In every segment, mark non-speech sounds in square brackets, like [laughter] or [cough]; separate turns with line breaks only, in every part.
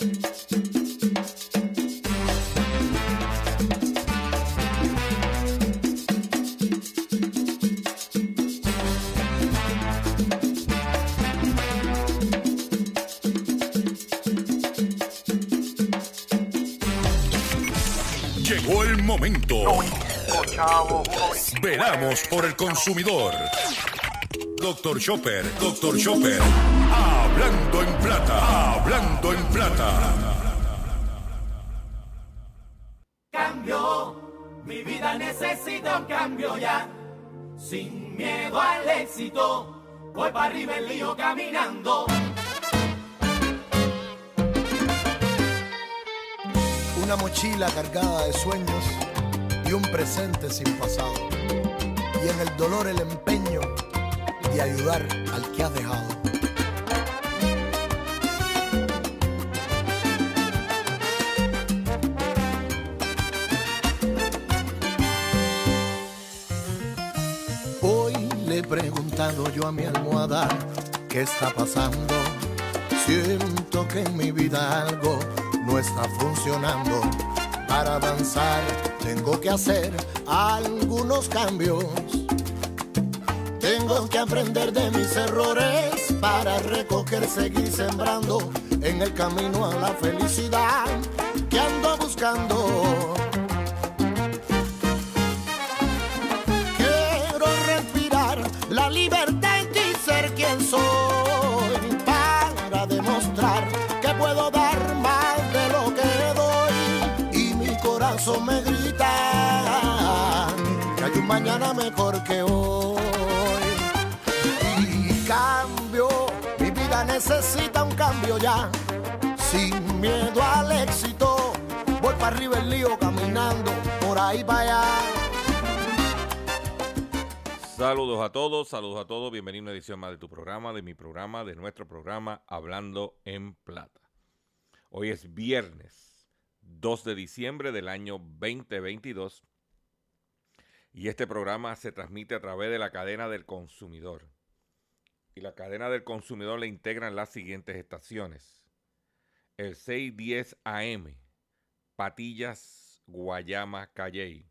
Llegó el momento. Veramos por el consumidor. Doctor Chopper, Doctor Chopper. Hablando en plata, hablando en plata.
Cambio, mi vida necesita un cambio ya. Sin miedo al éxito, voy para arriba el lío caminando.
Una mochila cargada de sueños y un presente sin pasado. Y en el dolor el empeño de ayudar al que has dejado. Preguntado yo a mi almohada qué está pasando. Siento que en mi vida algo no está funcionando. Para avanzar tengo que hacer algunos cambios. Tengo que aprender de mis errores para recoger, seguir sembrando en el camino a la felicidad que ando buscando. Demostrar que puedo dar más de lo que doy. Y mi corazón me grita que hay un mañana mejor que hoy. Y cambio, mi vida necesita un cambio ya. Sin miedo al éxito, voy para arriba el lío caminando por ahí para allá.
Saludos a todos, saludos a todos. Bienvenido a una edición más de tu programa, de mi programa, de nuestro programa Hablando en Plata. Hoy es viernes 2 de diciembre del año 2022 y este programa se transmite a través de la cadena del consumidor. Y la cadena del consumidor le integran las siguientes estaciones. El 610 AM, Patillas, Guayama, Calley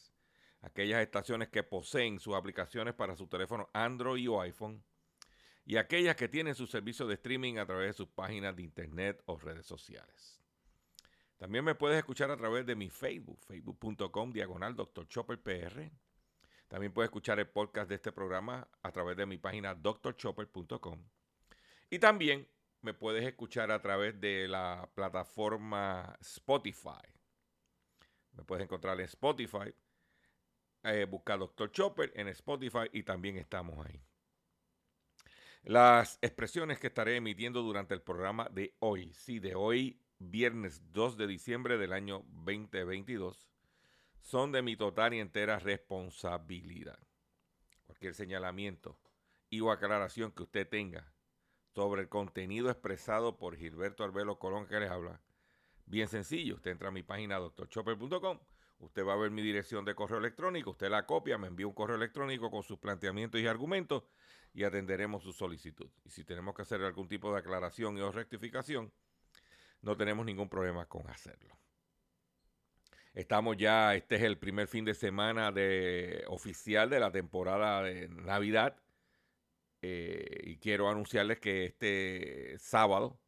aquellas estaciones que poseen sus aplicaciones para su teléfono Android o iPhone y aquellas que tienen su servicio de streaming a través de sus páginas de internet o redes sociales. También me puedes escuchar a través de mi Facebook, facebook.com diagonal Dr. Chopper. También puedes escuchar el podcast de este programa a través de mi página drchopper.com. Y también me puedes escuchar a través de la plataforma Spotify. Me puedes encontrar en Spotify eh, busca Dr. Chopper en Spotify y también estamos ahí. Las expresiones que estaré emitiendo durante el programa de hoy, sí, de hoy, viernes 2 de diciembre del año 2022, son de mi total y entera responsabilidad. Cualquier señalamiento y o aclaración que usted tenga sobre el contenido expresado por Gilberto Arbelo Colón que les habla, bien sencillo, usted entra a mi página drchopper.com Usted va a ver mi dirección de correo electrónico, usted la copia, me envía un correo electrónico con sus planteamientos y argumentos y atenderemos su solicitud. Y si tenemos que hacer algún tipo de aclaración o rectificación, no tenemos ningún problema con hacerlo. Estamos ya, este es el primer fin de semana de, oficial de la temporada de Navidad. eh, y quiero anunciarles que este sábado,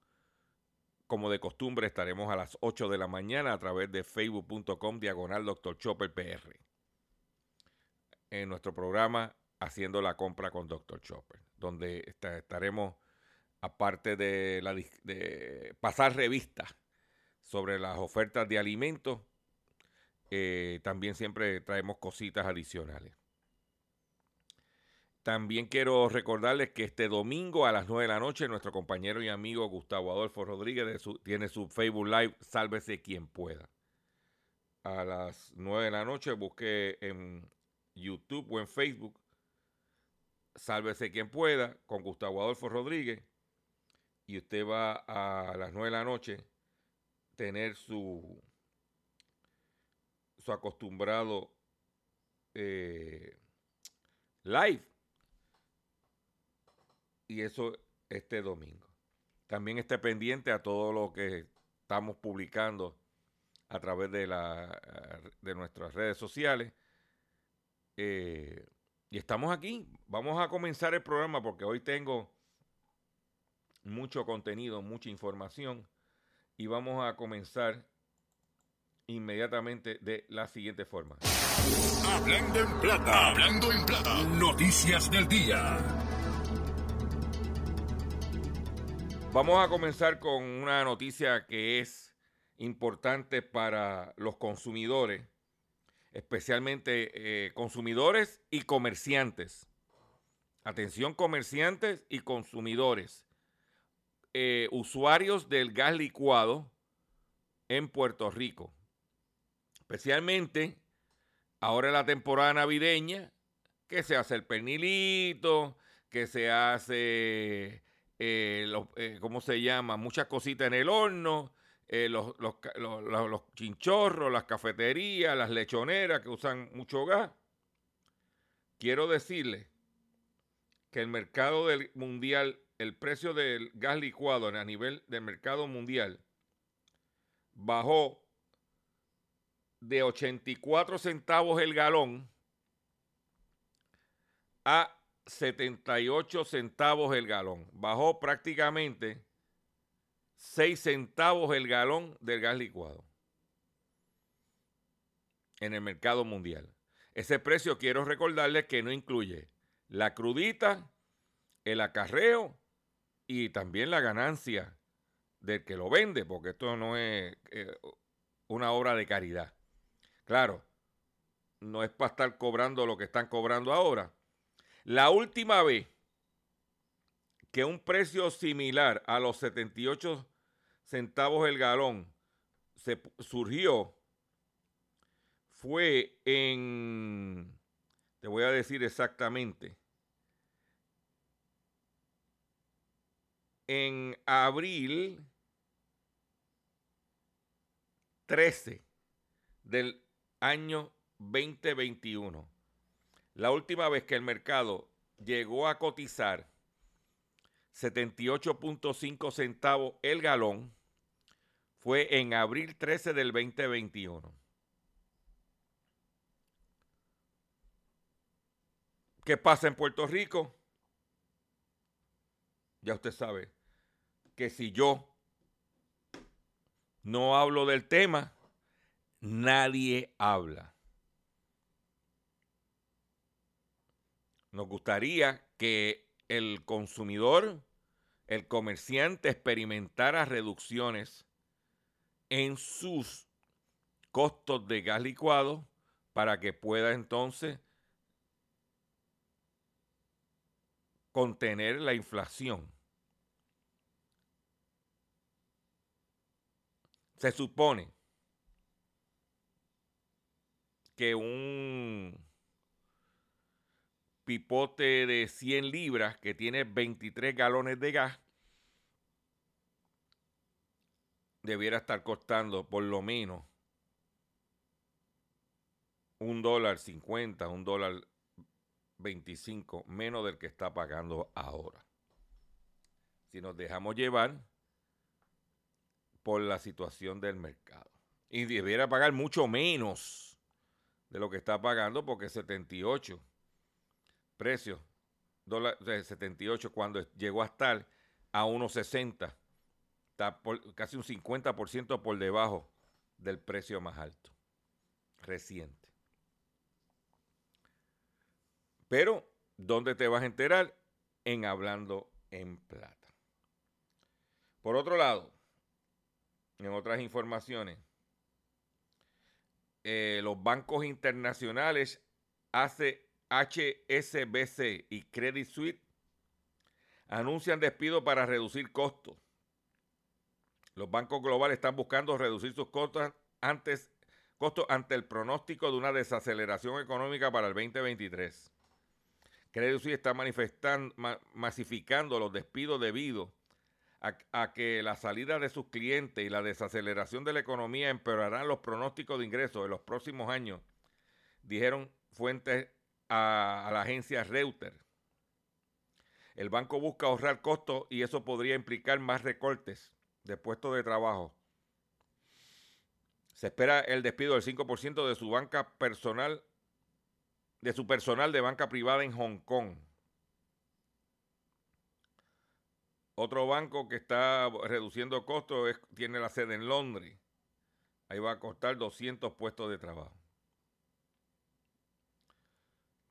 como de costumbre, estaremos a las 8 de la mañana a través de facebook.com diagonal Dr. Chopper PR. En nuestro programa Haciendo la compra con Dr. Chopper, donde estaremos, aparte de, la, pasar revistas sobre las ofertas de alimentos, eh, también siempre traemos cositas adicionales. También quiero recordarles que este domingo a las 9 de la noche nuestro compañero y amigo Gustavo Adolfo Rodríguez tiene su Facebook Live Sálvese quien pueda. A las 9 de la noche busque en YouTube o en Facebook Sálvese quien pueda con Gustavo Adolfo Rodríguez y usted va a las 9 de la noche tener su, su acostumbrado eh, live y eso este domingo. También esté pendiente a todo lo que estamos publicando a través de, la, de nuestras redes sociales. Eh, y estamos aquí. Vamos a comenzar el programa porque hoy tengo mucho contenido, mucha información. Y vamos a comenzar inmediatamente de la siguiente forma.
Hablando en plata, hablando en plata, noticias del día.
Vamos a comenzar con una noticia que es importante para los consumidores, especialmente eh, consumidores y comerciantes. Atención comerciantes y consumidores. Eh, usuarios del gas licuado en Puerto Rico. Especialmente ahora en la temporada navideña, que se hace el pernilito, que se hace eh, eh, ¿cómo se llama? Muchas cositas en el horno, eh, los, chinchorros, las cafeterías, las lechoneras que usan mucho gas. Quiero decirle que el mercado del mundial, el precio del gas licuado a nivel del mercado mundial bajó de 84 centavos el galón a 78 centavos el galón. Bajó prácticamente 6 centavos el galón del gas licuado en el mercado mundial. Ese precio quiero recordarles que no incluye la crudita, el acarreo y también la ganancia del que lo vende, porque esto no es eh, una obra de caridad. Claro, no es para estar cobrando lo que están cobrando ahora, la última vez que un precio similar a los 78 centavos el galón se surgió fue en, te voy a decir exactamente, en abril 13 del año 2021. La última vez que el mercado llegó a cotizar 78.5 centavos el galón fue en abril 13 del 2021. ¿Qué pasa en Puerto Rico? Ya usted sabe que si yo no hablo del tema, nadie habla. Nos gustaría que el consumidor, el comerciante experimentara reducciones en sus costos de gas licuado para que pueda entonces contener la inflación. Se supone que un pipote de 100 libras que tiene 23 galones de gas debiera estar costando por lo menos un dólar 50, un dólar 25, menos del que está pagando ahora. Si nos dejamos llevar por la situación del mercado. Y debiera pagar mucho menos de lo que está pagando porque 78 precio de 78 cuando llegó a estar a 1.60. Está casi un 50% por debajo del precio más alto reciente. Pero, ¿dónde te vas a enterar? En Hablando en Plata. Por otro lado, en otras informaciones, eh, los bancos internacionales hace HSBC y Credit Suisse anuncian despido para reducir costos. Los bancos globales están buscando reducir sus costos antes, ante el pronóstico de una desaceleración económica para el 2023. Credit Suisse está manifestando, masificando los despidos debido a, a, que la salida de sus clientes y la desaceleración de la economía empeorarán los pronósticos de ingresos en los próximos años, dijeron fuentes a, la agencia Reuters. El banco busca ahorrar costos y eso podría implicar más recortes de puestos de trabajo. Se espera el despido del 5% de su banca personal, de su personal de banca privada en Hong Kong. Otro banco que está reduciendo costos tiene la sede en Londres. Ahí va a costar 200 puestos de trabajo.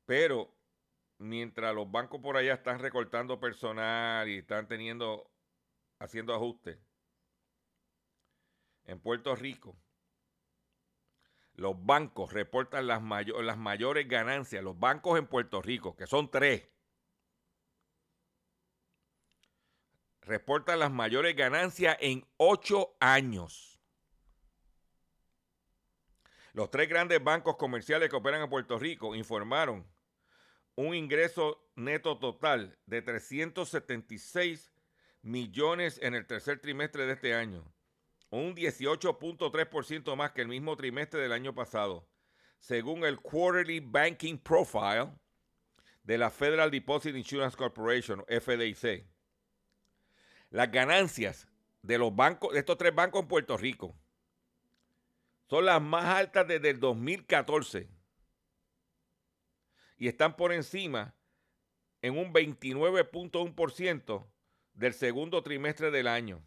Pero mientras los bancos por allá están recortando personal y están teniendo, haciendo ajustes, en Puerto Rico, los bancos reportan las, las mayores ganancias, los bancos en Puerto Rico, que son tres, reportan las mayores ganancias en ocho años. Los tres grandes bancos comerciales que operan en Puerto Rico informaron un ingreso neto total de 376 millones en el tercer trimestre de este año, un 18.3% más que el mismo trimestre del año pasado, según el Quarterly Banking Profile de la Federal Deposit Insurance Corporation, FDIC. Las ganancias de los bancos, de estos tres bancos en Puerto Rico, son las más altas desde el 2014 y están por encima en un 29.1% del segundo trimestre del año.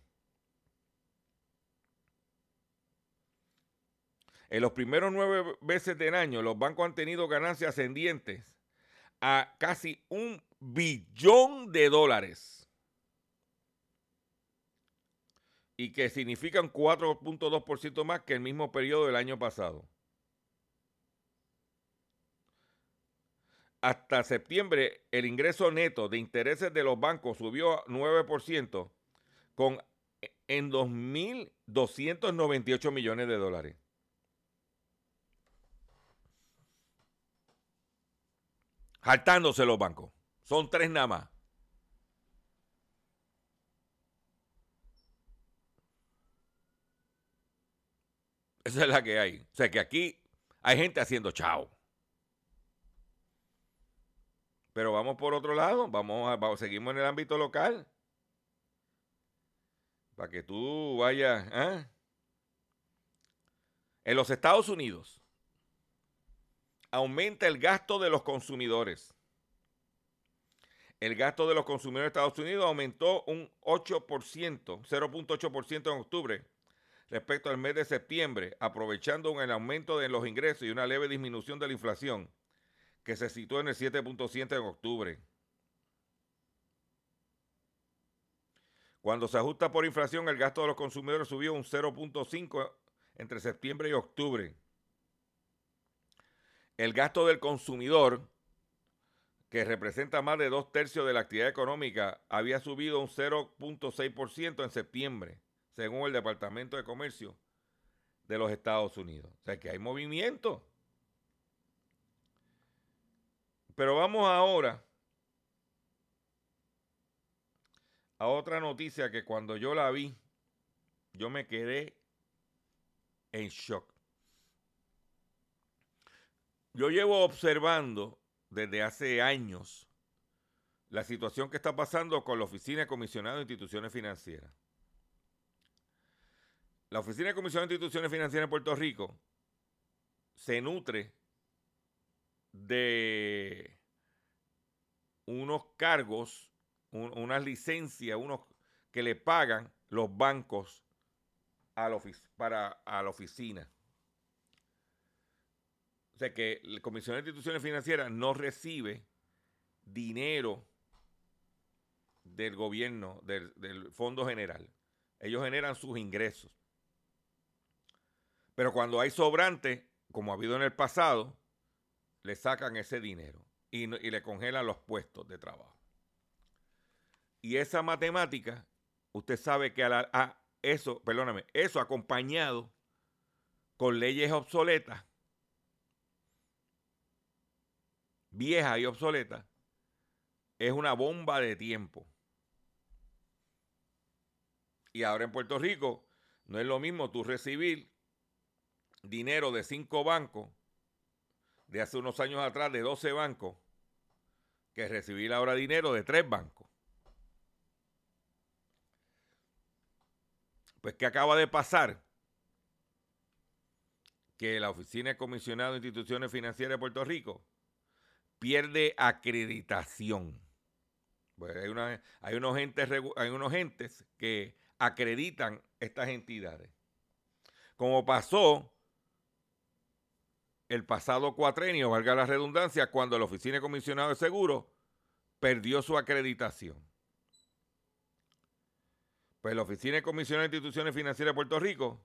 En los primeros nueve meses del año, los bancos han tenido ganancias ascendientes a casi un billón de dólares. Y que significan 4.2% más que el mismo periodo del año pasado. Hasta septiembre el ingreso neto de intereses de los bancos subió 9% con en 2.298 millones de dólares. Jaltándose los bancos. Son tres nada más. Esa es la que hay. O sea que aquí hay gente haciendo chao. Pero vamos por otro lado, vamos, a, seguimos en el ámbito local. Para que tú vayas. ¿eh? En los Estados Unidos aumenta el gasto de los consumidores. El gasto de los consumidores de Estados Unidos aumentó un 8%, 0.8% en octubre respecto al mes de septiembre, aprovechando el aumento de los ingresos y una leve disminución de la inflación que se situó en el 7.7 en octubre. Cuando se ajusta por inflación, el gasto de los consumidores subió un 0.5 entre septiembre y octubre. El gasto del consumidor, que representa más de dos tercios de la actividad económica, había subido un 0.6% en septiembre, según el Departamento de Comercio de los Estados Unidos. O sea que hay movimiento. Pero vamos ahora a otra noticia que cuando yo la vi, yo me quedé en shock. Yo llevo observando desde hace años la situación que está pasando con la Oficina de Comisionado de Instituciones Financieras. La Oficina de Comisionado de Instituciones Financieras en Puerto Rico se nutre de unos cargos, unas licencias, unos que le pagan los bancos a la, para, a la oficina. O sea que la Comisión de Instituciones Financieras no recibe dinero del gobierno, del, del Fondo General. Ellos generan sus ingresos. Pero cuando hay sobrante, como ha habido en el pasado, le sacan ese dinero. y, le congelan los puestos de trabajo. Y esa matemática, usted sabe que a, eso, perdóname, eso acompañado con leyes obsoletas, viejas y obsoletas, es una bomba de tiempo. Y ahora en Puerto Rico no es lo mismo tú recibir dinero de cinco bancos de hace unos años atrás de 12 bancos que recibir ahora dinero de tres bancos. Pues, ¿qué acaba de pasar? Que la Oficina de Comisionado de Instituciones Financieras de Puerto Rico pierde acreditación. Pues hay, hay, unos entes, hay unos que acreditan estas entidades. Como pasó el pasado cuatrenio, valga la redundancia, cuando la Oficina de Comisionado de Seguros perdió su acreditación. Pues la Oficina de Comisionado de Instituciones Financieras de Puerto Rico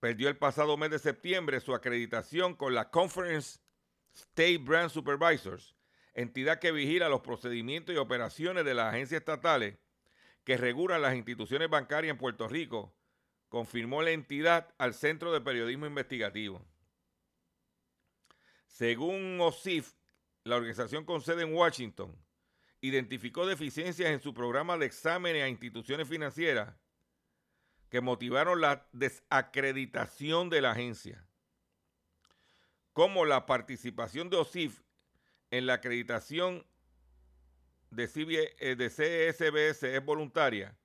perdió el pasado mes de septiembre su acreditación con la Conference State Brand Supervisors, entidad que vigila los procedimientos y operaciones de las agencias estatales que regulan las instituciones bancarias en Puerto Rico, confirmó la entidad al Centro de Periodismo Investigativo. Según OSIF, la organización con sede en Washington, identificó deficiencias en su programa de exámenes a instituciones financieras que motivaron la desacreditación de la agencia, como la participación de OSIF en la acreditación de, eh, CSBS es voluntaria.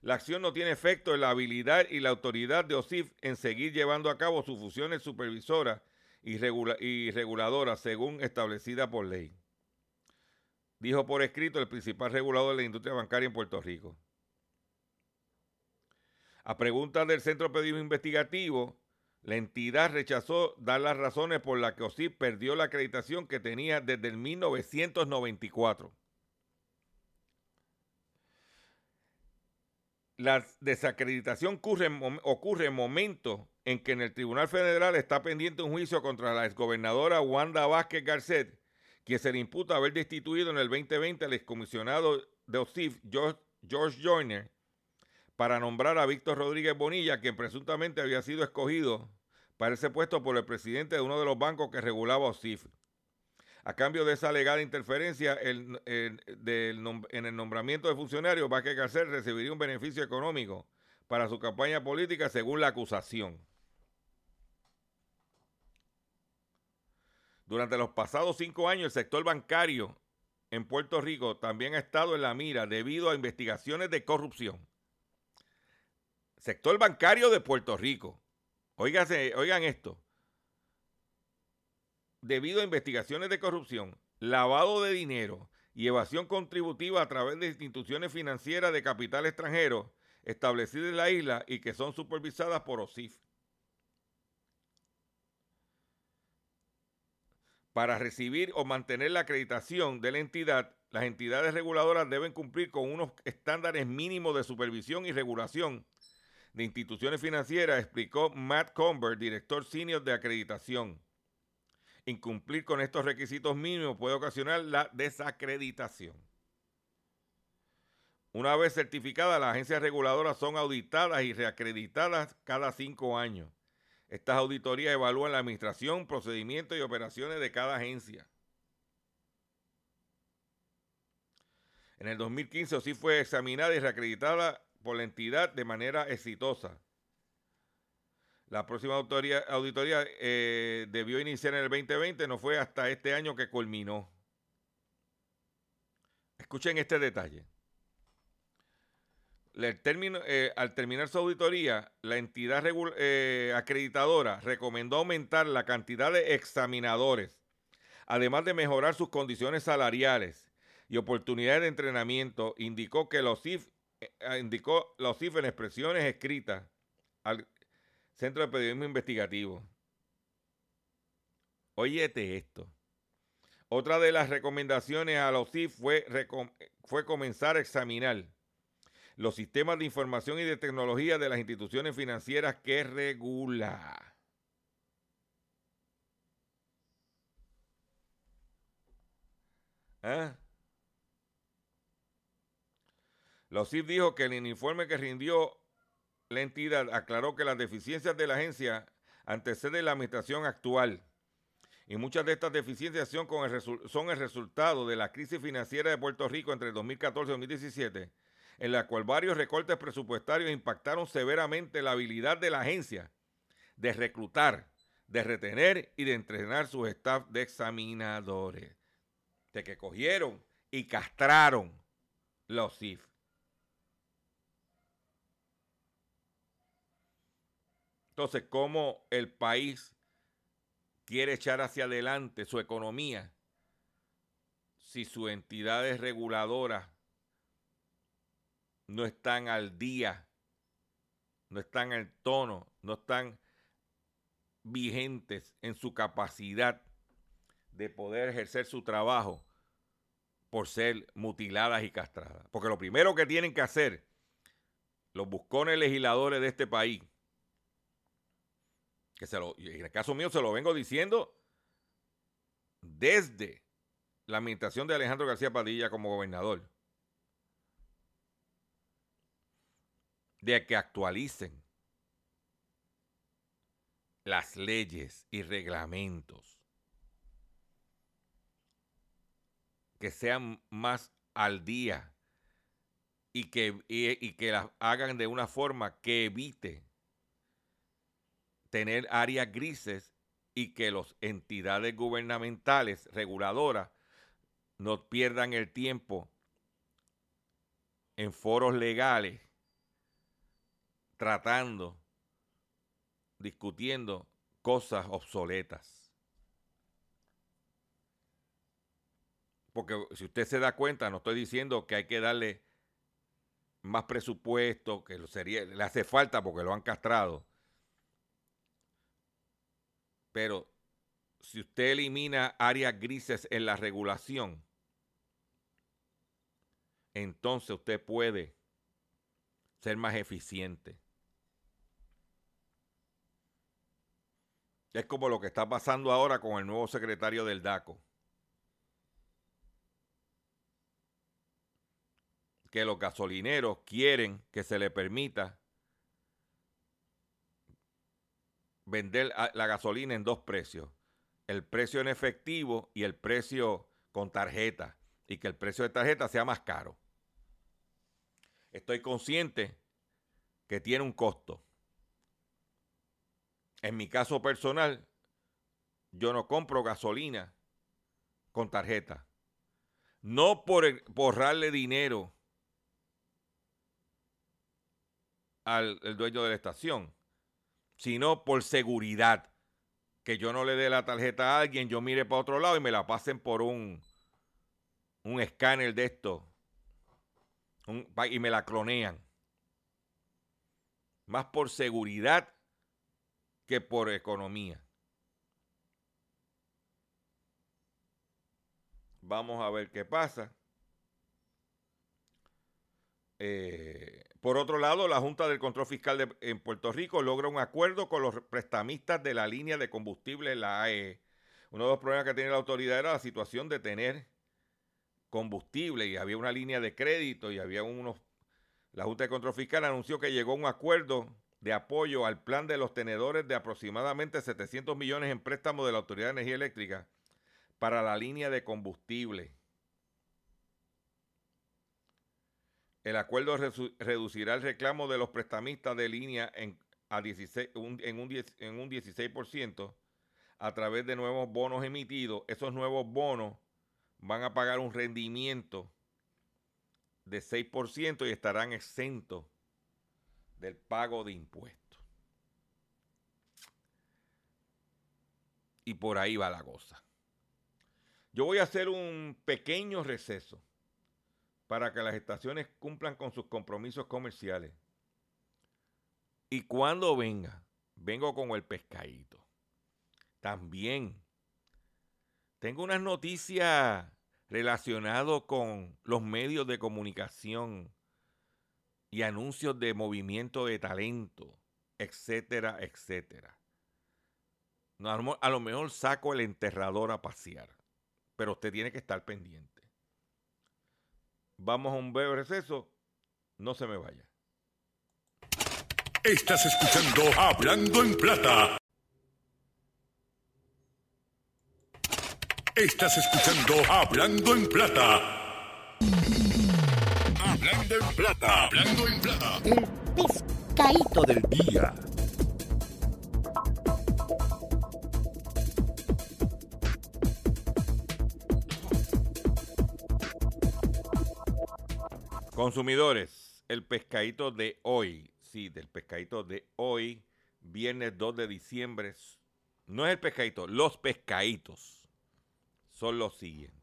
La acción no tiene efecto en la habilidad y la autoridad de OSIF en seguir llevando a cabo sus funciones supervisoras y, reguladoras según establecida por ley. Dijo por escrito el principal regulador de la industria bancaria en Puerto Rico. A preguntas del Centro Pedido Investigativo, la entidad rechazó dar las razones por las que OSIP perdió la acreditación que tenía desde el 1994. La desacreditación ocurre en momentos en que en el Tribunal Federal está pendiente un juicio contra la exgobernadora Wanda Vázquez Garcet, quien se le imputa haber destituido en el 2020 al excomisionado de OSIF, George, Joyner, para nombrar a Víctor Rodríguez Bonilla, quien presuntamente había sido escogido para ese puesto por el presidente de uno de los bancos que regulaba OSIF. A cambio de esa alegada interferencia en el nombramiento de funcionarios, Vázquez Garcet recibiría un beneficio económico para su campaña política según la acusación. Durante los pasados cinco años, el sector bancario en Puerto Rico también ha estado en la mira debido a investigaciones de corrupción. Sector bancario de Puerto Rico. oigan esto. Debido a investigaciones de corrupción, lavado de dinero y evasión contributiva a través de instituciones financieras de capital extranjero establecidas en la isla y que son supervisadas por OSIF. Para recibir o mantener la acreditación de la entidad, las entidades reguladoras deben cumplir con unos estándares mínimos de supervisión y regulación de instituciones financieras, explicó Matt Comber, director senior de acreditación. Incumplir con estos requisitos mínimos puede ocasionar la desacreditación. Una vez certificadas, las agencias reguladoras son auditadas y reacreditadas cada cinco años. Estas auditorías evalúan la administración, procedimientos y operaciones de cada agencia. En el 2015 sí fue examinada y reacreditada por la entidad de manera exitosa. La próxima auditoría, auditoría eh, debió iniciar en el 2020, no fue hasta este año que culminó. Escuchen este detalle. Eh, al terminar su auditoría, la entidad eh, acreditadora recomendó aumentar la cantidad de examinadores, además de mejorar sus condiciones salariales y oportunidades de entrenamiento, indicó que los CIF, eh, indicó los CIF en expresiones escritas al Centro de Periodismo Investigativo. Óyete esto. Otra de las recomendaciones a los CIF fue, fue comenzar a examinar los sistemas de información y de tecnología de las instituciones financieras que regula. ¿Ah? Los CIF dijo que el informe que rindió la entidad aclaró que las deficiencias de la agencia anteceden la administración actual y muchas de estas deficiencias son, el el resultado de la crisis financiera de Puerto Rico entre 2014 y 2017, en la cual varios recortes presupuestarios impactaron severamente la habilidad de la agencia de reclutar, de retener y de entrenar sus staff de examinadores, de que cogieron y castraron los CIF. Entonces, ¿cómo el país quiere echar hacia adelante su economía si sus entidades reguladoras no están al día, no están al tono, no están vigentes en su capacidad de poder ejercer su trabajo por ser mutiladas y castradas. Porque lo primero que tienen que hacer los buscones legisladores de este país que se lo, en el caso mío se lo vengo diciendo desde la administración de Alejandro García Padilla como gobernador, de que actualicen las leyes y reglamentos, que sean más al día y que, y que las hagan de una forma que evite tener áreas grises y que las entidades gubernamentales reguladoras no pierdan el tiempo en foros legales tratando, discutiendo cosas obsoletas. Porque si usted se da cuenta, no estoy diciendo que hay que darle más presupuesto, que sería, le hace falta porque lo han castrado. Pero si usted elimina áreas grises en la regulación, entonces usted puede ser más eficiente. Es como lo que está pasando ahora con el nuevo secretario del DACO. Que los gasolineros quieren que se le permita vender la gasolina en dos precios. El precio en efectivo y el precio con tarjeta. Y que el precio de tarjeta sea más caro. Estoy consciente que tiene un costo. En mi caso personal, yo no compro gasolina con tarjeta. No por borrarle dinero al dueño de la estación, sino por seguridad. Que yo no le dé la tarjeta a alguien, yo mire para otro lado y me la pasen por un, un escáner de esto y me la clonean. Más por seguridad que por economía. Vamos a ver qué pasa. Eh, por otro lado, la Junta del Control Fiscal en Puerto Rico logra un acuerdo con los prestamistas de la línea de combustible, la AE. Uno de los problemas que tiene la autoridad era la situación de tener combustible y había una línea de crédito y había unos... La Junta de Control Fiscal anunció que llegó a un acuerdo de apoyo al plan de los tenedores de aproximadamente 700 millones en préstamos de la Autoridad de Energía Eléctrica para la línea de combustible. El acuerdo reducirá el reclamo de los prestamistas de línea en, a 16, en, un, en un 16% a través de nuevos bonos emitidos. Esos nuevos bonos van a pagar un rendimiento de 6% y estarán exentos del pago de impuestos. Y por ahí va la cosa. Yo voy a hacer un pequeño receso para que las estaciones cumplan con sus compromisos comerciales. Y cuando venga, vengo con el pescadito. También tengo unas noticias relacionadas con los medios de comunicación y anuncios de movimiento de talento, etcétera, etcétera. a lo mejor saco el enterrador a pasear, pero usted tiene que estar pendiente. Vamos a un breve receso. No se me vaya.
Estás escuchando Hablando en Plata. Estás escuchando Hablando en Plata. Hablando en Plata. Hablando en Plata.
El pescadito del día.
Consumidores, el pescadito de hoy, sí, del pescadito de hoy, viernes 2 de diciembre, no es el pescadito, los pescaditos son los siguientes.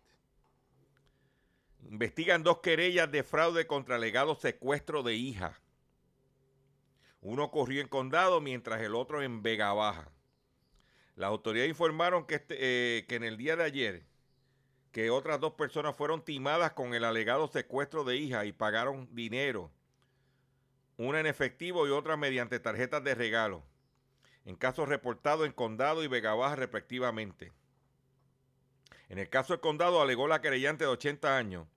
Investigan dos querellas de fraude contra legado secuestro de hija. Uno ocurrió en Condado mientras el otro en Vega Baja. Las autoridades informaron que, este, eh, que en el día de ayer que otras dos personas fueron timadas con el alegado secuestro de hija y pagaron dinero, una en efectivo y otra mediante tarjetas de regalo, en casos reportados en Condado y Vega Baja respectivamente. En el caso del Condado alegó la querellante de 80 años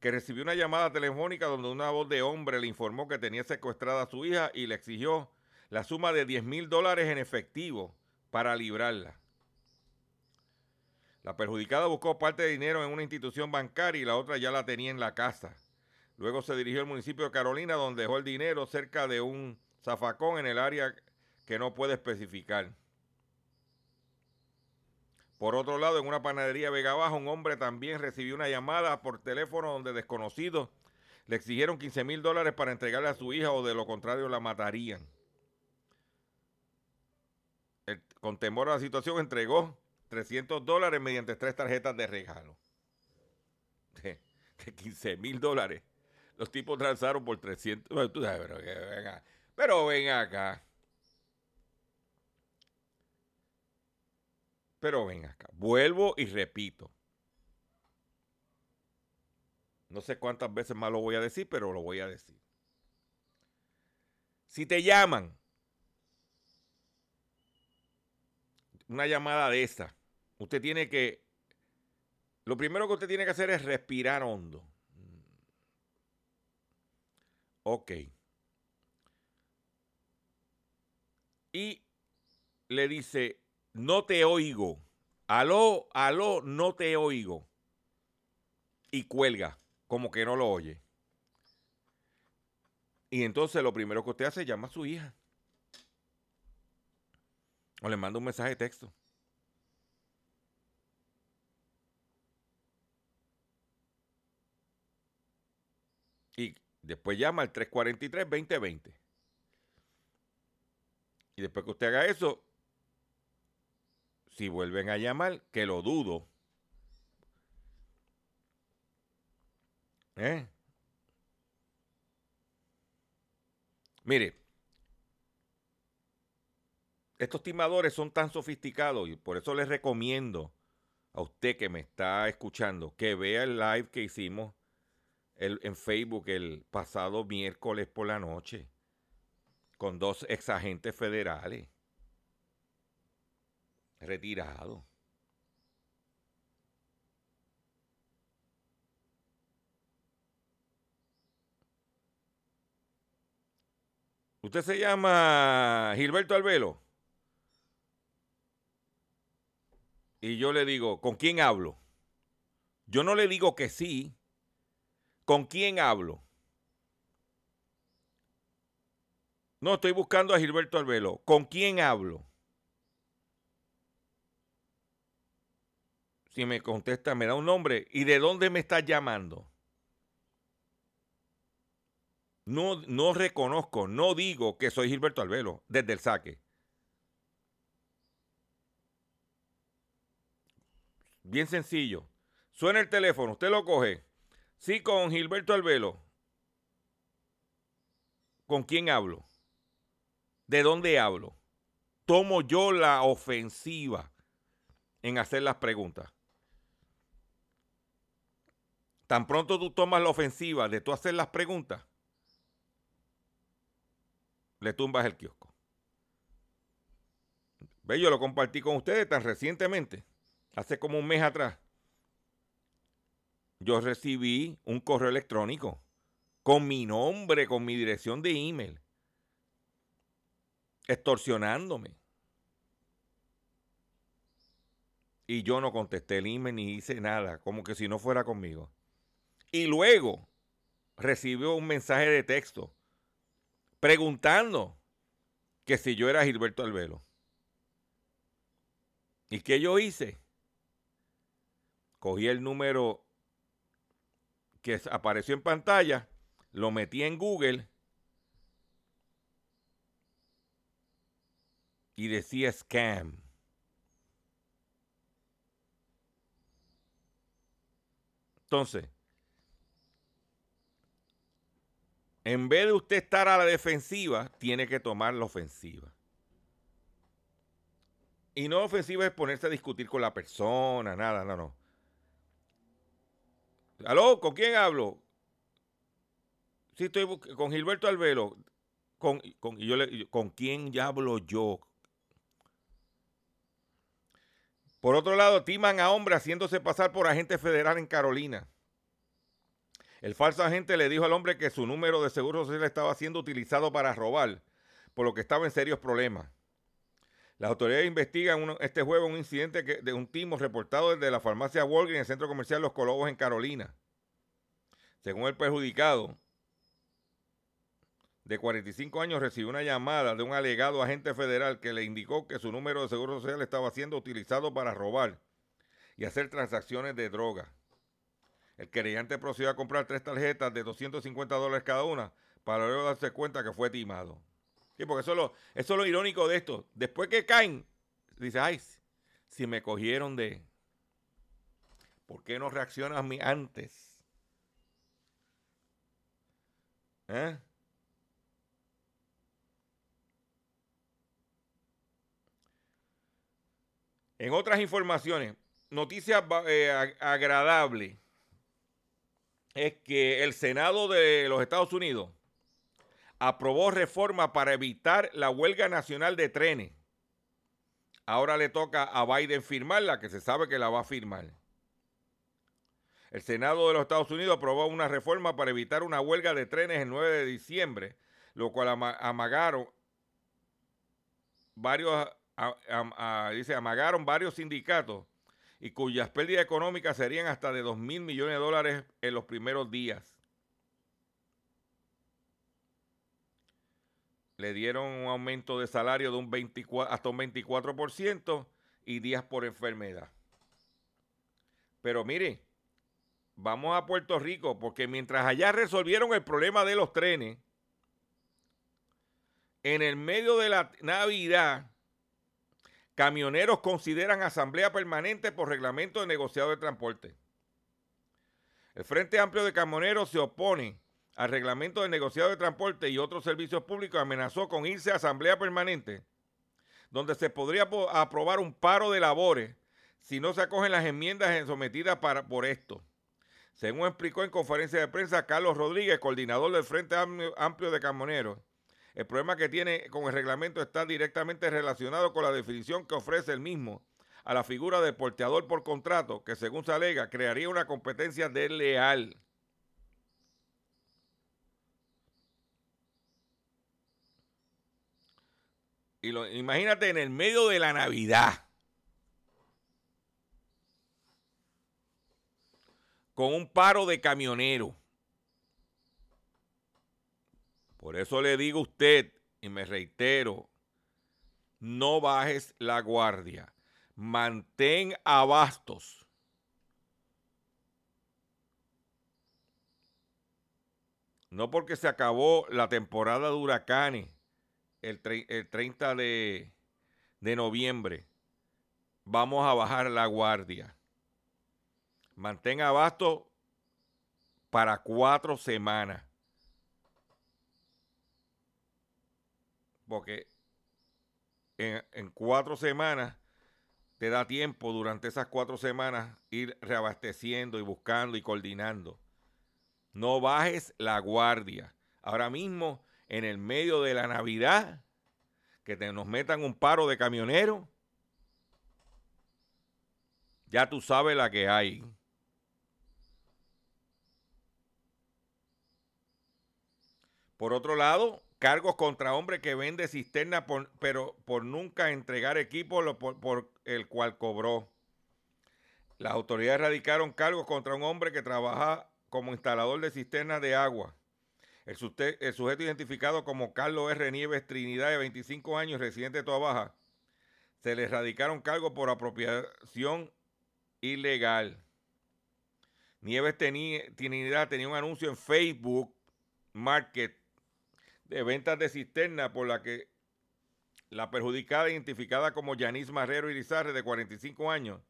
que recibió una llamada telefónica donde una voz de hombre le informó que tenía secuestrada a su hija y le exigió la suma de 10 mil dólares en efectivo para librarla. La perjudicada buscó parte de dinero en una institución bancaria y la otra ya la tenía en la casa. Luego se dirigió al municipio de Carolina donde dejó el dinero cerca de un zafacón en el área que no puede especificar. Por otro lado, en una panadería Vega Baja, un hombre también recibió una llamada por teléfono donde desconocidos le exigieron 15 mil dólares para entregarle a su hija o de lo contrario la matarían. con temor a la situación entregó 300 dólares mediante tres tarjetas de regalo. De, 15 mil dólares. Los tipos transaron por 300. pero, ven acá. Pero ven acá. Vuelvo y repito. No sé cuántas veces más lo voy a decir, pero lo voy a decir. Si te llaman, una llamada de esa, Usted tiene que, lo primero que usted tiene que hacer es respirar hondo. Ok. Y le dice, no te oigo. Aló, aló, no te oigo. Y cuelga, como que no lo oye. Y entonces lo primero que usted hace es llama a su hija. O le manda un mensaje de texto. Y después llama al 343-2020. Y después que usted haga eso, si vuelven a llamar, que lo dudo. ¿Eh? Mire, estos timadores son tan sofisticados y por eso les recomiendo a usted que me está escuchando que vea el live que hicimos en Facebook el pasado miércoles por la noche con dos ex agentes federales retirados. Usted se llama Gilberto Albelo. Y yo le digo, ¿con quién hablo? Yo no le digo que sí. ¿Con quién hablo? No, estoy buscando a Gilberto Albelo. ¿Con quién hablo? Si me contesta, me da un nombre. ¿Y de dónde me está llamando? No, no reconozco, no digo que soy Gilberto Albelo desde el saque. Bien sencillo. Suena el teléfono, usted lo coge. Sí, con Gilberto Albelo. ¿Con quién hablo? ¿De dónde hablo? Tomo yo la ofensiva en hacer las preguntas. Tan pronto tú tomas la ofensiva de tú hacer las preguntas, le tumbas el kiosco. ¿Ve? Yo lo compartí con ustedes tan recientemente, hace como un mes atrás. yo recibí un correo electrónico con mi nombre, con mi dirección de email, extorsionándome. Y yo no contesté el email ni hice nada, como que si no fuera conmigo. Y luego recibió un mensaje de texto preguntando que si yo era Gilberto Albelo. ¿Y qué yo hice? Cogí el número que apareció en pantalla, lo metí en Google y decía scam. Entonces, en vez de usted estar a la defensiva, tiene que tomar la ofensiva. Y no ofensiva es ponerse a discutir con la persona, nada, no, no. ¿Aló? ¿Con quién hablo? Sí, estoy con Gilberto Albelo. Con, con, yo ¿Con quién ya hablo yo? Por otro lado, timan a hombre haciéndose pasar por agente federal en Carolina. El falso agente le dijo al hombre que su número de seguro social estaba siendo utilizado para robar, por lo que estaba en serios problemas. Las autoridades investigan este jueves un incidente de un timo reportado desde la farmacia Walgreens en el centro comercial Los Colobos en Carolina. Según el perjudicado, de 45 años recibió una llamada de un alegado agente federal que le indicó que su número de seguro social estaba siendo utilizado para robar y hacer transacciones de droga. El querellante procedió a comprar tres tarjetas de 250 dólares cada una para luego darse cuenta que fue timado. Sí, porque eso es, lo, eso es lo irónico de esto. Después que caen, dice, ay, si me cogieron de... ¿Por qué no reaccionas antes? ¿Eh? En otras informaciones, noticia eh, agradable es que el Senado de los Estados Unidos aprobó reforma para evitar la huelga nacional de trenes. Ahora le toca a Biden firmarla, que se sabe que la va a firmar. El Senado de los Estados Unidos aprobó una reforma para evitar una huelga de trenes el 9 de diciembre, lo cual amagaron varios, dice, amagaron varios sindicatos y cuyas pérdidas económicas serían hasta de 2 mil millones de dólares en los primeros días. Le dieron un aumento de salario de un 24, hasta un 24% y días por enfermedad. Pero mire, vamos a Puerto Rico, porque mientras allá resolvieron el problema de los trenes, en el medio de la Navidad, Camioneros consideran asamblea permanente por reglamento de negociado de transporte. El Frente Amplio de Camioneros se opone al reglamento de negociado de transporte y otros servicios públicos amenazó con irse a asamblea permanente, donde se podría aprobar un paro de labores si no se acogen las enmiendas sometidas para, por esto. Según explicó en conferencia de prensa Carlos Rodríguez, coordinador del Frente Amplio de Camioneros, el problema que tiene con el reglamento está directamente relacionado con la definición que ofrece el mismo a la figura de porteador por contrato, que según se alega crearía una competencia desleal. Y lo, imagínate en el medio de la Navidad. Con un paro de camioneros. Por eso le digo a usted, y me reitero, no bajes la guardia. Mantén abastos. No porque se acabó la temporada de huracanes el, 30 de, noviembre, vamos a bajar la guardia. Mantén abasto para cuatro semanas. porque en, cuatro semanas te da tiempo durante esas cuatro semanas ir reabasteciendo y buscando y coordinando. No bajes la guardia. Ahora mismo, en el medio de la Navidad, que te, nos metan un paro de camioneros, ya tú sabes la que hay. Por otro lado, cargos contra hombre que vende cisterna por- pero por nunca entregar equipo por, el cual cobró. Las autoridades radicaron cargos contra un hombre que trabaja como instalador de cisternas de agua. El, sujeto identificado como Carlos R. Nieves Trinidad, de 25 años, residente de Toa Baja, se le radicaron cargos por apropiación ilegal. Nieves Trinidad tenía un anuncio en Facebook Market de ventas de cisterna por la que la perjudicada, identificada como Yanis Marrero Irizarre, de 45 años,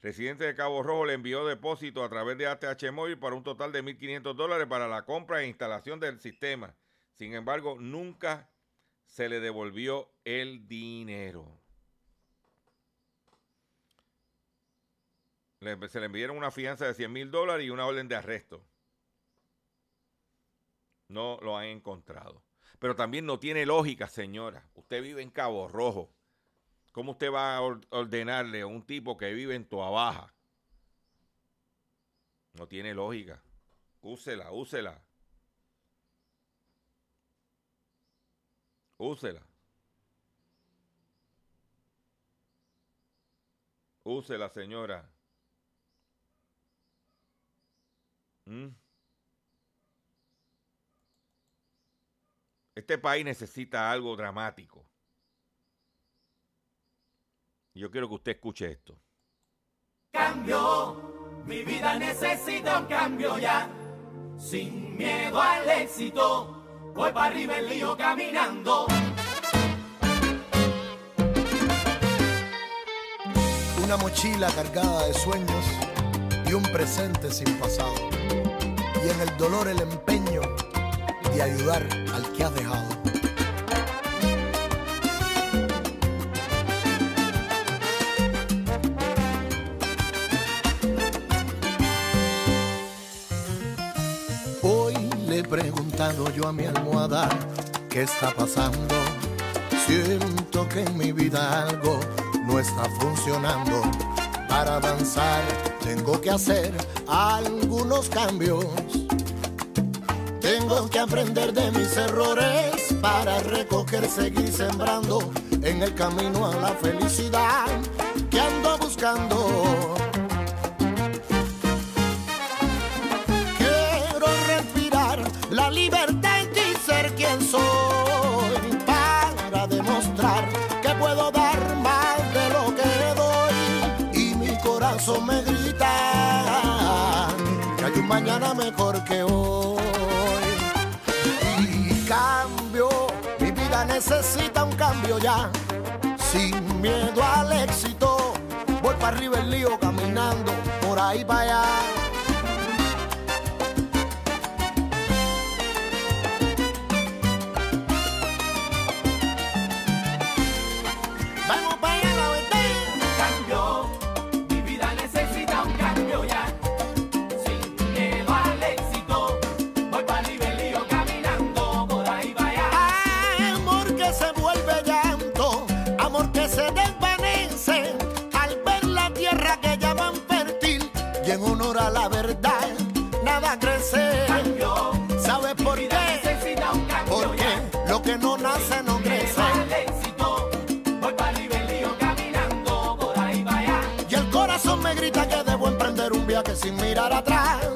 residente de Cabo Rojo, le envió depósito a través de ATH Móvil para un total de 1.500 dólares para la compra e instalación del sistema. Sin embargo, nunca se le devolvió el dinero. Se le enviaron una fianza de 100 mil dólares y una orden de arresto. No lo han encontrado. Pero también no tiene lógica, señora. Usted vive en Cabo Rojo. ¿Cómo usted va a or- ordenarle a un tipo que vive en Toa Baja? No tiene lógica. Úsela, úsela. Úsela. Úsela, señora. ¿Mm? Este país necesita algo dramático. Yo quiero que usted escuche esto.
Cambio, mi vida necesita un cambio ya. Sin miedo al éxito, voy para arriba el lío caminando.
Una mochila cargada de sueños y un presente sin pasado. Y en el dolor el empeño ayudar al que has dejado. Hoy le he preguntado yo a mi almohada qué está pasando. Siento que en mi vida algo no está funcionando. Para avanzar tengo que hacer algunos cambios. Tengo que aprender de mis errores para recoger, seguir sembrando en el camino a la felicidad que ando buscando. Quiero respirar la libertad ti, ser quien soy, para demostrar que puedo dar más de lo que doy. Y mi corazón me grita que hay un mañana mejor que hoy. Necesita un cambio ya, sin miedo al éxito. Voy para arriba el lío caminando, por ahí para allá. No crece.
Miedo al éxito, voy para arriba el lío caminando. Por ahí vaya.
Y el corazón me grita que debo emprender un viaje sin mirar atrás.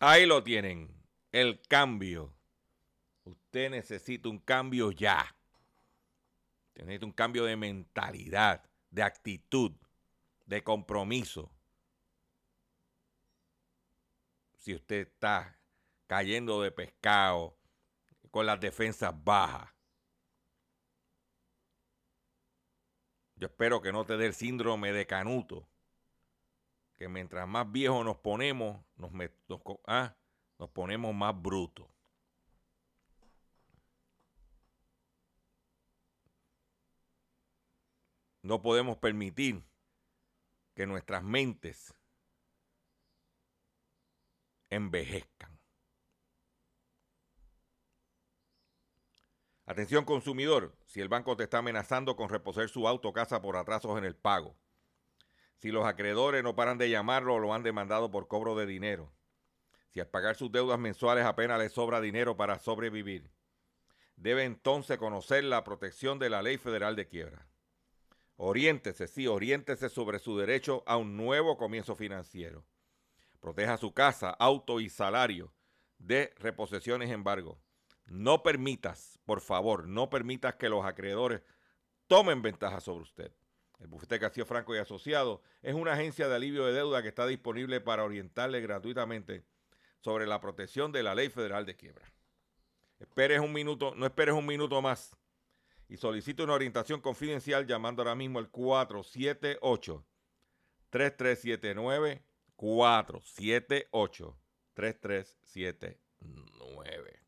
Ahí lo
tienen, el cambio. Usted necesita un cambio ya. Necesita un cambio de mentalidad, de actitud, de compromiso. Si usted está cayendo de pescado, con las defensas bajas. Yo espero que no te dé el síndrome de Canuto que mientras más viejos nos ponemos, nos, ah, nos ponemos más brutos. No podemos permitir que nuestras mentes envejezcan. Atención consumidor, si el banco te está amenazando con reposer su auto o casa por atrasos en el pago, si los acreedores no paran de llamarlo o lo han demandado por cobro de dinero. Si al pagar sus deudas mensuales apenas le sobra dinero para sobrevivir. Debe entonces conocer la protección de la ley federal de quiebra. Oriéntese, sí, oriéntese sobre su derecho a un nuevo comienzo financiero. Proteja su casa, auto y salario de reposiciones embargo. No permitas, por favor, no permitas que los acreedores tomen ventaja sobre usted. El bufete Castillo Franco y Asociado es una agencia de alivio de deuda que está disponible para orientarle gratuitamente sobre la protección de la ley federal de quiebra. Esperes un minuto, no esperes un minuto más y solicite una orientación confidencial llamando ahora mismo al 478 3379 478 3379.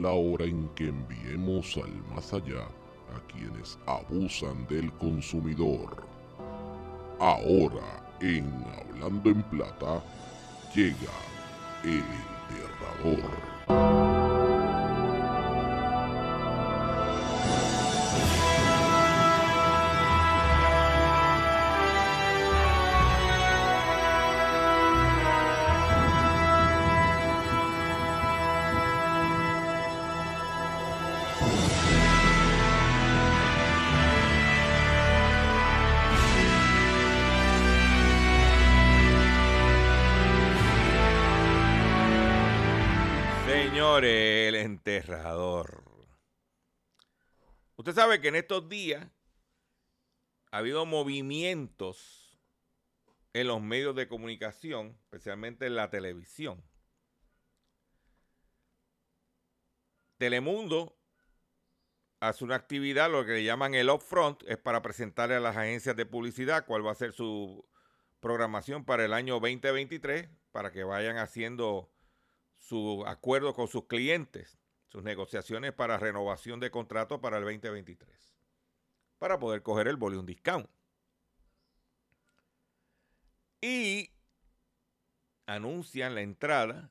La hora en que enviemos al más allá a quienes abusan del consumidor. Ahora, en Hablando en Plata, llega el enterrador.
Usted sabe que en estos días ha habido movimientos en los medios de comunicación, especialmente en la televisión. Telemundo hace una actividad, lo que le llaman el upfront, es para presentarle a las agencias de publicidad cuál va a ser su programación para el año 2023, para que vayan haciendo su acuerdo con sus clientes, sus negociaciones para renovación de contrato para el 2023, para poder coger el volume discount. Y anuncian la entrada,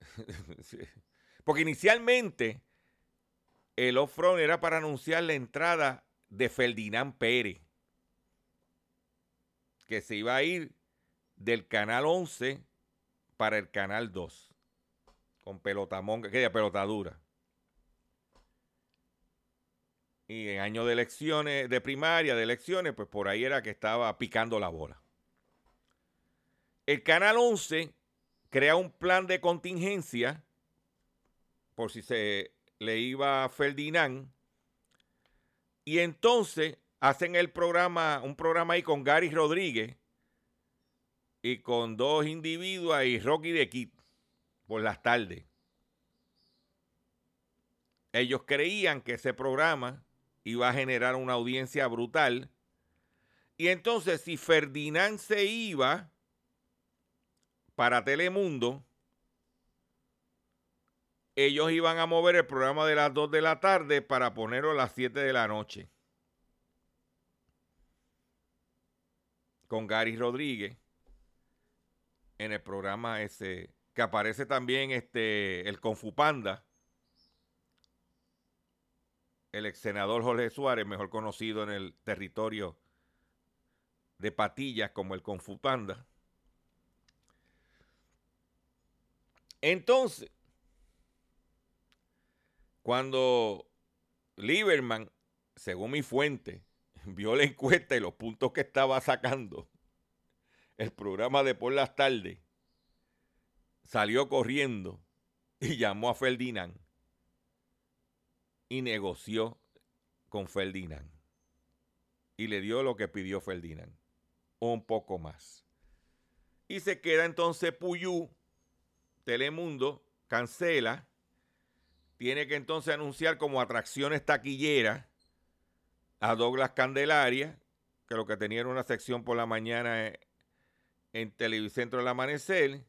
[laughs] porque inicialmente el off-front era para anunciar la entrada de Ferdinand Pérez que se iba a ir del canal 11 para el canal 2 con pelotamonga, que pelotadura. Y en año de elecciones, de primaria, de elecciones, pues por ahí era que estaba picando la bola. El canal 11 crea un plan de contingencia por si se le iba a Ferdinand. Y entonces hacen el programa, un programa ahí con Gary Rodríguez y con dos individuos y Rocky de Kid por las tardes. Ellos creían que ese programa iba a generar una audiencia brutal. Y entonces si Ferdinand se iba para Telemundo, ellos iban a mover el programa de las 2 de la tarde para ponerlo a las 7 de la noche. Con Gary Rodríguez en el programa ese, que aparece también este, el Confupanda, el ex senador Jorge Suárez, mejor conocido en el territorio de Patillas como el Confupanda. Entonces, cuando Lieberman, según mi fuente, [laughs] vio la encuesta y los puntos que estaba sacando, el programa de por las tardes, salió corriendo y llamó a Ferdinand y negoció con Ferdinand. Y le dio lo que pidió Ferdinand, un poco más. Y se queda entonces Puyú, Telemundo, cancela tiene que entonces anunciar como atracciones taquilleras a Douglas Candelaria, que lo que tenía era una sección por la mañana en Televicentro del Amanecer,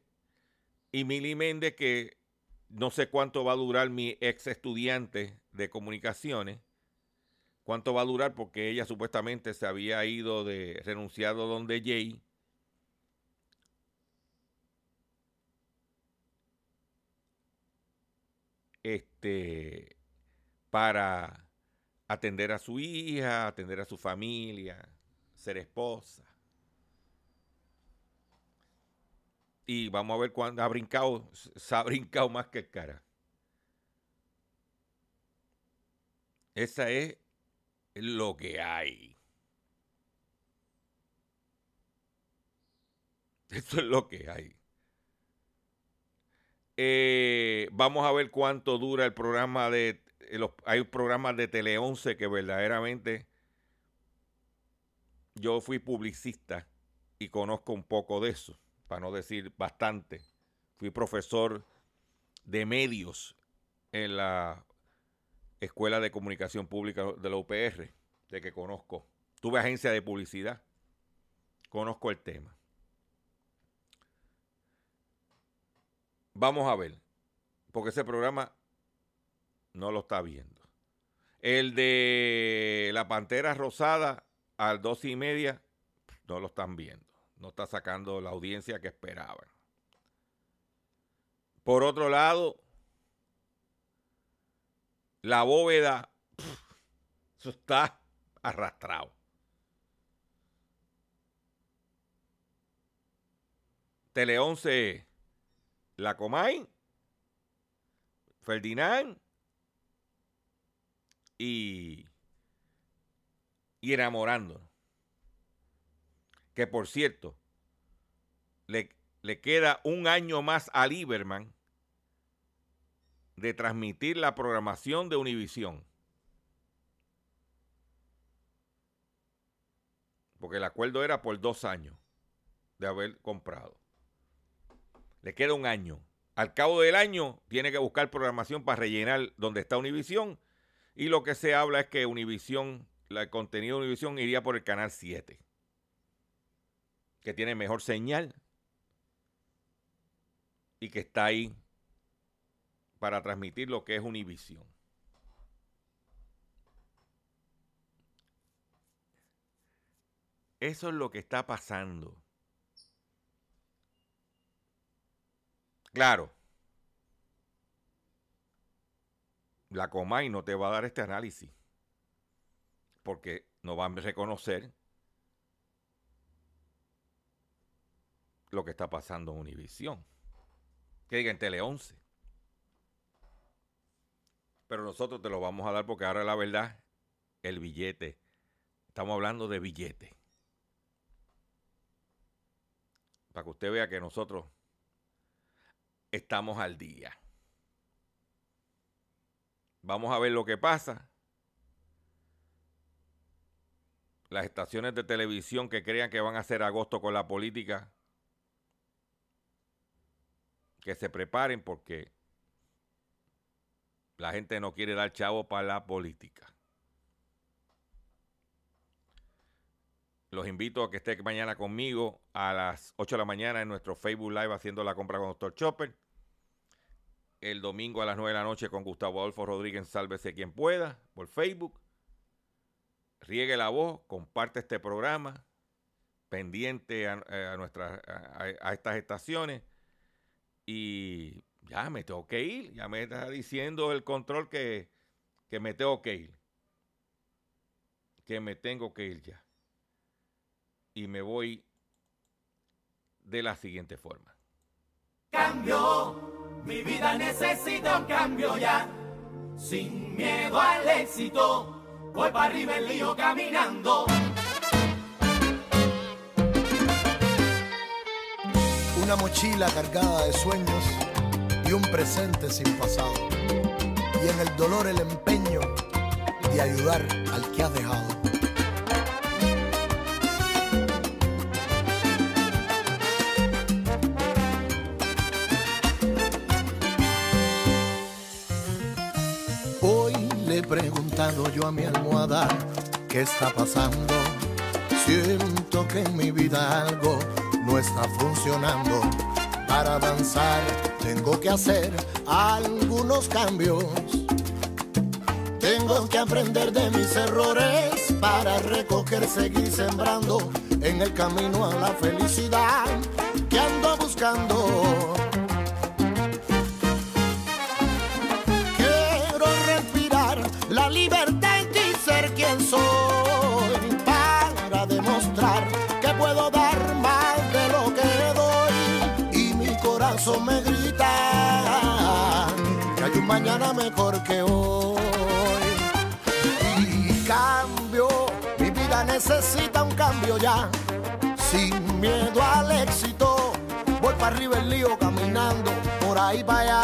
y Mili Méndez, que no sé cuánto va a durar mi ex estudiante de comunicaciones, cuánto va a durar porque ella supuestamente se había ido de renunciado donde Jay este, para atender a su hija, atender a su familia, ser esposa. Y vamos a ver cuándo ha brincado, se ha brincado más que cara. Esa es lo que hay. Eso es lo que hay. Eh, vamos a ver cuánto dura el programa de... Los, hay programas de Tele 11 que verdaderamente yo fui publicista y conozco un poco de eso, para no decir bastante. Fui profesor de medios en la Escuela de Comunicación Pública de la UPR, de que conozco. Tuve agencia de publicidad, conozco el tema. Vamos a ver, porque ese programa no lo está viendo. El de la Pantera Rosada al dos y media no lo están viendo. No está sacando la audiencia que esperaban. Por otro lado, la bóveda, eso está arrastrado. Tele 11 la Comay, Ferdinand y, y enamorando. Que por cierto, le, le queda un año más a Lieberman de transmitir la programación de Univisión. Porque el acuerdo era por dos años de haber comprado. Le queda un año. Al cabo del año tiene que buscar programación para rellenar donde está Univisión. Y lo que se habla es que Univisión, el contenido de Univisión iría por el canal 7. Que tiene mejor señal. Y que está ahí para transmitir lo que es Univisión. Eso es lo que está pasando. Claro, la Comay no te va a dar este análisis porque no van a reconocer lo que está pasando en Univisión. Que diga en Tele 11. Pero nosotros te lo vamos a dar porque ahora la verdad, el billete. Estamos hablando de billete. Para que usted vea que nosotros estamos al día. Vamos a ver lo que pasa. Las estaciones de televisión que crean que van a hacer agosto con la política, que se preparen porque la gente no quiere dar chavo para la política. Los invito a que esté mañana conmigo a las 8 de la mañana en nuestro Facebook Live haciendo la compra con Dr. Chopper. El domingo a las 9 de la noche con Gustavo Adolfo Rodríguez, sálvese quien pueda, por Facebook. Riegue la voz, comparte este programa, pendiente a, nuestras, a estas estaciones. Y ya me tengo que ir, ya me está diciendo el control que, que me tengo que ir. Que me tengo que ir ya. Y me voy de la siguiente forma.
Cambio, mi vida necesita un cambio ya. Sin miedo al éxito, voy para arriba el lío caminando.
Una mochila cargada de sueños y un presente sin pasado. Y en el dolor el empeño de ayudar al que has dejado. Hoy le he preguntado yo a mi almohada qué está pasando. Siento que en mi vida algo no está funcionando. Para avanzar tengo que hacer algunos cambios. Tengo que aprender de mis errores para recoger, seguir sembrando en el camino a la felicidad que ando buscando. Me grita que hay un mañana mejor que hoy. Y cambio, mi vida necesita un cambio ya. Sin miedo al éxito, voy para arriba el lío caminando por ahí para allá.